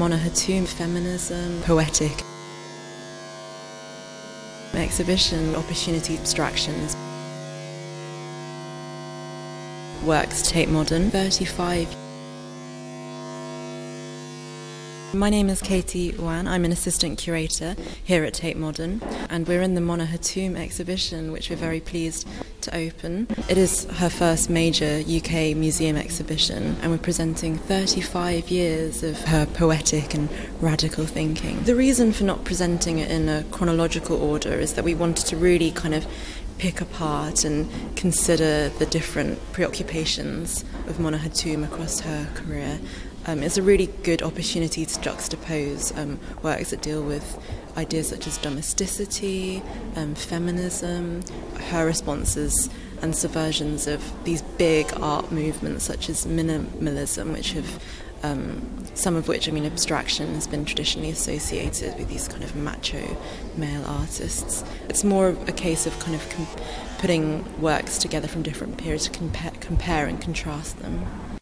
Mona Hatoum, feminism, poetic. Exhibition, opportunity abstractions. Works Tate Modern, 35. My name is Katy Wan. I'm an assistant curator here at Tate Modern, and we're in the Mona Hatoum exhibition, which we're very pleased to open. It is her first major UK museum exhibition, and we're presenting 35 years of her poetic and radical thinking. The reason for not presenting it in a chronological order is that we wanted to really kind of pick apart and consider the different preoccupations of Mona Hatoum across her career. Um, it's a really good opportunity to juxtapose um, works that deal with ideas such as domesticity, um, feminism, her responses and subversions of these big art movements such as minimalism, which have um, some of which, I mean, abstraction has been traditionally associated with these kind of macho male artists. It's more of a case of kind of com- putting works together from different periods to compare and contrast them.